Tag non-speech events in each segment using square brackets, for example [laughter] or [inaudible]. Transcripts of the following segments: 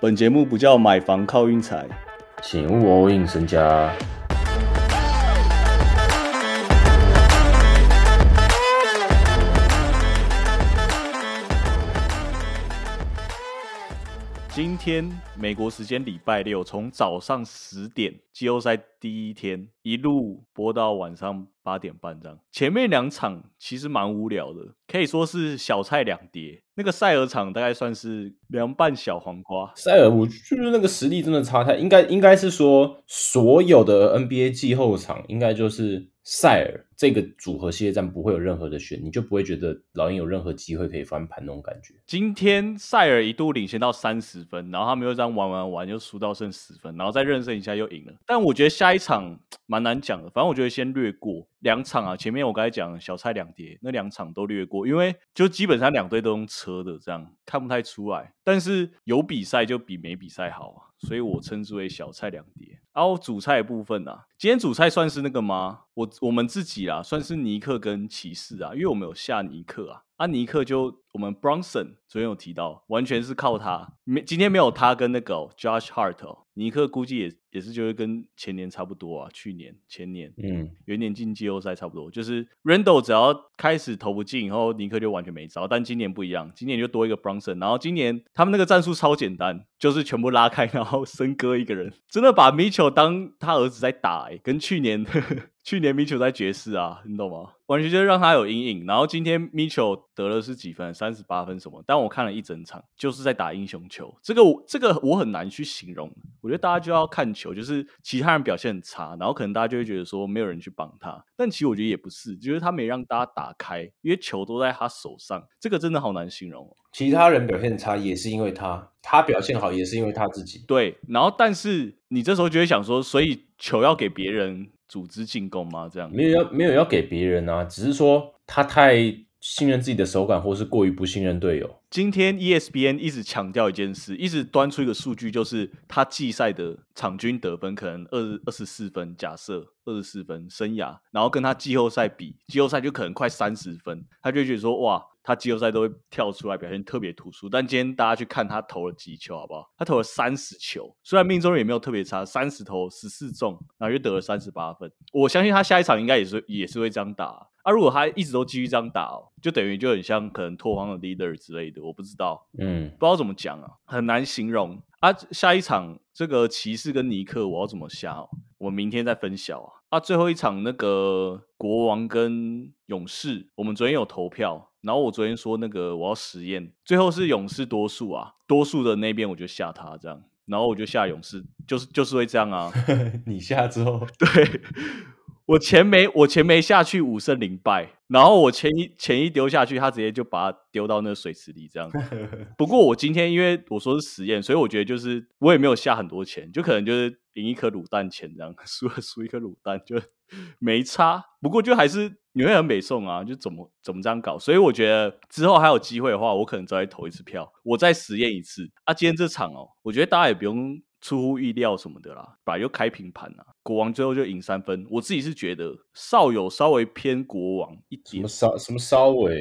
本节目不叫买房靠运财，请勿 all in 身家。今天美国时间礼拜六，从早上十点季后赛第一天一路播到晚上八点半，这样前面两场其实蛮无聊的，可以说是小菜两碟。那个塞尔场大概算是凉拌小黄瓜。塞尔，我就是那个实力真的差太，应该应该是说所有的 NBA 季后场应该就是塞尔这个组合系列战不会有任何的选，你就不会觉得老鹰有任何机会可以翻盘那种感觉。今天塞尔一度领先到三十分，然后他们又这样玩玩玩，又输到剩十分，然后再认胜一下又赢了。但我觉得下一场 [tsk] 蛮难讲的，反正我觉得先略过两场啊。前面我刚才讲小菜两碟，那两场都略过，因为就基本上两队都用车的，这样看不太出来。但是有比赛就比没比赛好啊，所以我称之为小菜两碟。然后主菜部分啊，今天主菜算是那个吗？我我们自己啊，算是尼克跟骑士啊，因为我们有下尼克啊。啊，尼克就我们 Bronson 昨天有提到，完全是靠他。没今天没有他跟那个 Josh Hart 哦，尼克估计也也是就是跟前年差不多啊，去年前年嗯，元年进季后赛差不多。就是 Randle 只要开始投不进，然后尼克就完全没招。但今年不一样，今年就多一个 Bronson，然后今年他们那个战术超简单，就是全部拉开，然后森哥一个人，真的把 Mitchell 当他儿子在打、欸，跟去年去年 Mitchell 在爵士啊，你懂吗？完全就是让他有阴影。然后今天 Mitchell 得了是几分？三十八分什么？但我看了一整场，就是在打英雄球。这个我这个我很难去形容。我觉得大家就要看球，就是其他人表现很差，然后可能大家就会觉得说没有人去帮他。但其实我觉得也不是，就是他没让大家打开，因为球都在他手上。这个真的好难形容哦。其他人表现差也是因为他，他表现好也是因为他自己。对，然后但是你这时候就会想说，所以球要给别人组织进攻吗？这样没有要没有要给别人啊，只是说他太信任自己的手感，或是过于不信任队友。今天 ESPN 一直强调一件事，一直端出一个数据，就是他季赛的场均得分可能二二十四分，假设二十四分生涯，然后跟他季后赛比，季后赛就可能快三十分，他就觉得说哇，他季后赛都会跳出来表现特别突出。但今天大家去看他投了几球，好不好？他投了三十球，虽然命中率也没有特别差，三十投十四中，然后就得了三十八分。我相信他下一场应该也是也是会这样打。如果他一直都继续这样打、哦，就等于就很像可能拓荒的 leader 之类的，我不知道，嗯，不知道怎么讲啊，很难形容啊。下一场这个骑士跟尼克，我要怎么下、哦？我明天再分晓啊。啊，最后一场那个国王跟勇士，我们昨天有投票，然后我昨天说那个我要实验，最后是勇士多数啊，多数的那边我就下他这样，然后我就下勇士，就是就是会这样啊。[laughs] 你下之后，对我钱没我钱没下去，五胜零败，然后我钱一钱一丢下去，他直接就把它丢到那个水池里这样。[laughs] 不过我今天因为我说是实验，所以我觉得就是我也没有下很多钱，就可能就是赢一颗卤蛋钱这样，[laughs] 输了输一颗卤蛋就 [laughs] 没差。不过就还是你会很美送啊，就怎么怎么这样搞。所以我觉得之后还有机会的话，我可能再投一次票，我再实验一次。啊，今天这场哦，我觉得大家也不用出乎意料什么的啦，本来就开平盘啦，国王最后就赢三分。我自己是觉得少有稍微偏国王一点什么，稍什么稍微，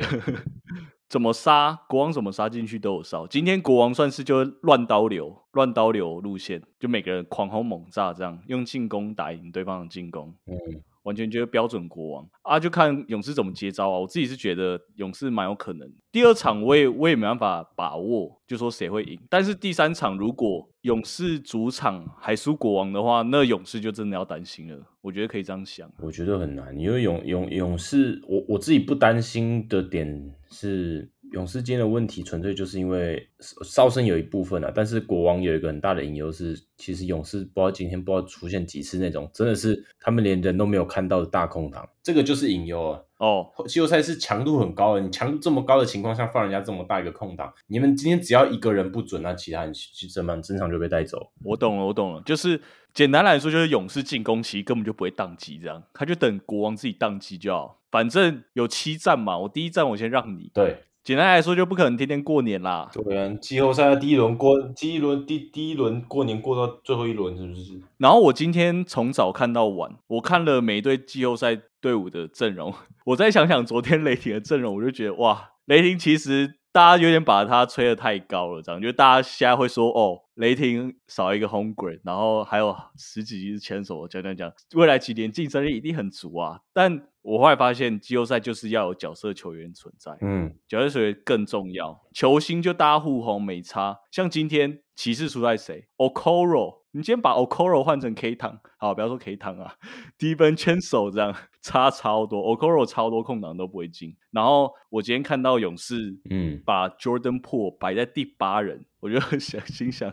[laughs] 怎么杀国王怎么杀进去都有烧。今天国王算是就乱刀流，乱刀流路线，就每个人狂轰猛炸，这样用进攻打赢对方的进攻。嗯，完全就是标准国王啊，就看勇士怎么接招啊。我自己是觉得勇士蛮有可能。第二场我也我也没办法把握，就说谁会赢。但是第三场如果勇士主场还输国王的话，那勇士就真的要担心了。我觉得可以这样想。我觉得很难，因为勇勇勇士，我我自己不担心的点是。勇士间的问题纯粹就是因为哨声有一部分啊，但是国王有一个很大的隐忧是，其实勇士不知道今天不知道出现几次那种，真的是他们连人都没有看到的大空档，这个就是隐忧啊。哦，季后赛是强度很高的，你强度这么高的情况下放人家这么大一个空档，你们今天只要一个人不准，那其他人去整满正常就被带走。我懂了，我懂了，就是简单来说，就是勇士进攻期根本就不会宕机，这样他就等国王自己宕机就好，反正有七战嘛，我第一战我先让你。对，简单来说，就不可能天天过年啦。对啊，季后赛第一轮过，第一轮第第一轮过年过到最后一轮，是不是？然后我今天从早看到晚，我看了每队季后赛队伍的阵容，[laughs] 我再想想昨天雷霆的阵容，我就觉得哇，雷霆其实大家有点把它吹得太高了，这样就大家现在会说哦，雷霆少一个 home grade，然后还有十几支牵手，讲讲讲，未来几年竞争力一定很足啊。但我后来发现，季后赛就是要有角色球员存在，嗯，角色球员更重要，球星就大家互轰没差。像今天骑士出在谁？Okoro，你今天把 Okoro 换成 K 汤，好，不要说 K 汤啊，低分牵手这样差超多，Okoro 超多空档都不会进。然后我今天看到勇士，嗯把 Jordan p o o 摆在第八人，我就 [laughs] 想心想，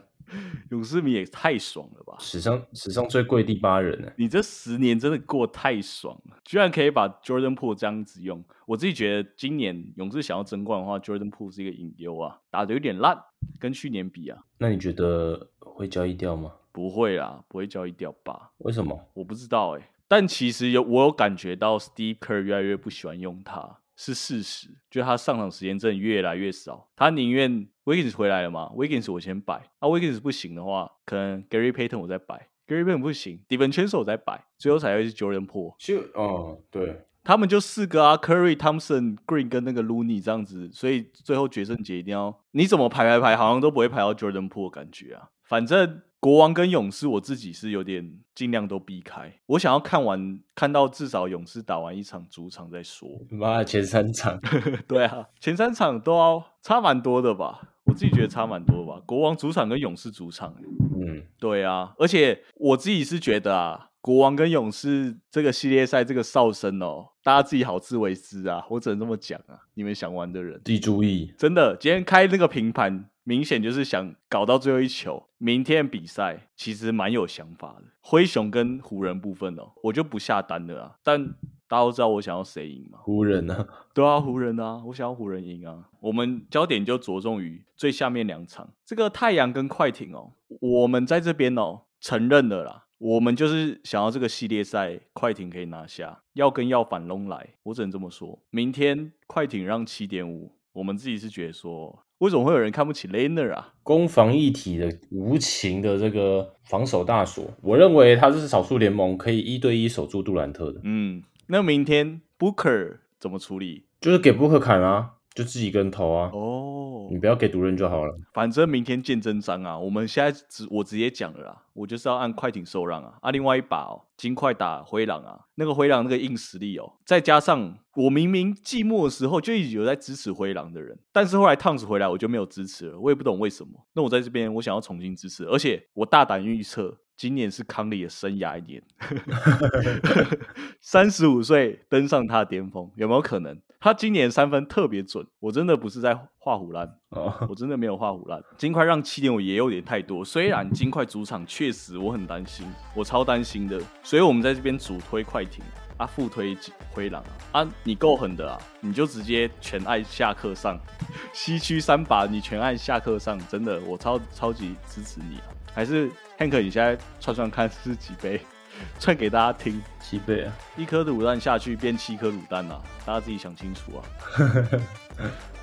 勇士迷也太爽了吧！史上史上最贵第八人呢。你这十年真的过太爽了，居然可以把 Jordan p o o 这样子用。我自己觉得今年勇士想要争冠的话，Jordan p o o 是一个隐忧啊，打的有点烂，跟去年比啊，那你觉得会交易掉吗？不会啦，不会交易掉吧？为什么？我不知道哎、但其实有我有感觉到 Steve Kerr 越来越不喜欢用他，是事实。就他上场时间真的越来越少，他宁愿 Wiggins 回来了嘛，Wiggins 我先摆，啊 Wiggins 不行的话，可能 Gary Payton 我再摆，Gary Payton 不行 d e v o n c h a n e 我再摆，最后才会是 Jordan o o 就哦，对，他们就四个啊，Curry、Thompson、Green 跟那个 Looney 这样子，所以最后决胜节一定要你怎么排排排，好像都不会排到 Jordan p o o 感觉啊。反正国王跟勇士，我自己是有点尽量都避开。我想要看完看到至少勇士打完一场主场再说。妈的前三场，[laughs] 对啊，前三场都要差蛮多的吧？我自己觉得差蛮多的吧。国王主场跟勇士主场、欸嗯，对啊，而且我自己是觉得啊，国王跟勇士这个系列赛这个哨声哦，大家自己好自为之啊，我只能这么讲啊。你们想玩的人，自己注意。真的，今天开那个平盘，明显就是想搞到最后一球。明天比赛其实蛮有想法的，灰熊跟湖人部分哦，我就不下单了啊。但大家都知道我想要谁赢嘛？湖人啊？对啊，湖人啊，我想要湖人赢啊。我们焦点就着重于最下面两场，这个太阳跟快艇哦，我们在这边哦承认了啦，我们就是想要这个系列赛快艇可以拿下，要跟要反拢来，我只能这么说。明天快艇让七点五，我们自己是觉得说，为什么会有人看不起 Laner 啊？攻防一体的无情的这个防守大锁，我认为他是少数联盟可以一对一守住杜兰特的，嗯，那明天 Booker 怎么处理？就是给 Booker 砍啊，就自己跟投啊，哦你，不要给独任就好了。反正明天见真章啊！我们现在直我直接讲了啦，我就是要按快艇受让啊！啊，另外一把哦，金块打灰狼啊，那个灰狼那个硬实力哦，再加上我明明寂寞的时候就一直有在支持灰狼的人，但是后来烫子回来我就没有支持了，我也不懂为什么。那我在这边我想要重新支持，而且我大胆预测。今年是康利的生涯一年，[laughs] 三十五岁登上他的巅峰，有没有可能？他今年三分特别准，我真的不是在画虎烂，哦，我真的没有画虎烂。金块让七点五也有点太多，虽然金块主场确实我很担心，我超担心的，所以我们在这边主推快艇啊，副推灰狼啊，啊，你够狠的啊，你就直接全按下课上，[laughs] 西区三把你全按下课上，真的我超超级支持你啊！还是 Hank，你现在串串看是几杯，[laughs] 串给大家听，七倍啊，一颗卤蛋下去变七颗卤蛋啊，大家自己想清楚啊。[laughs]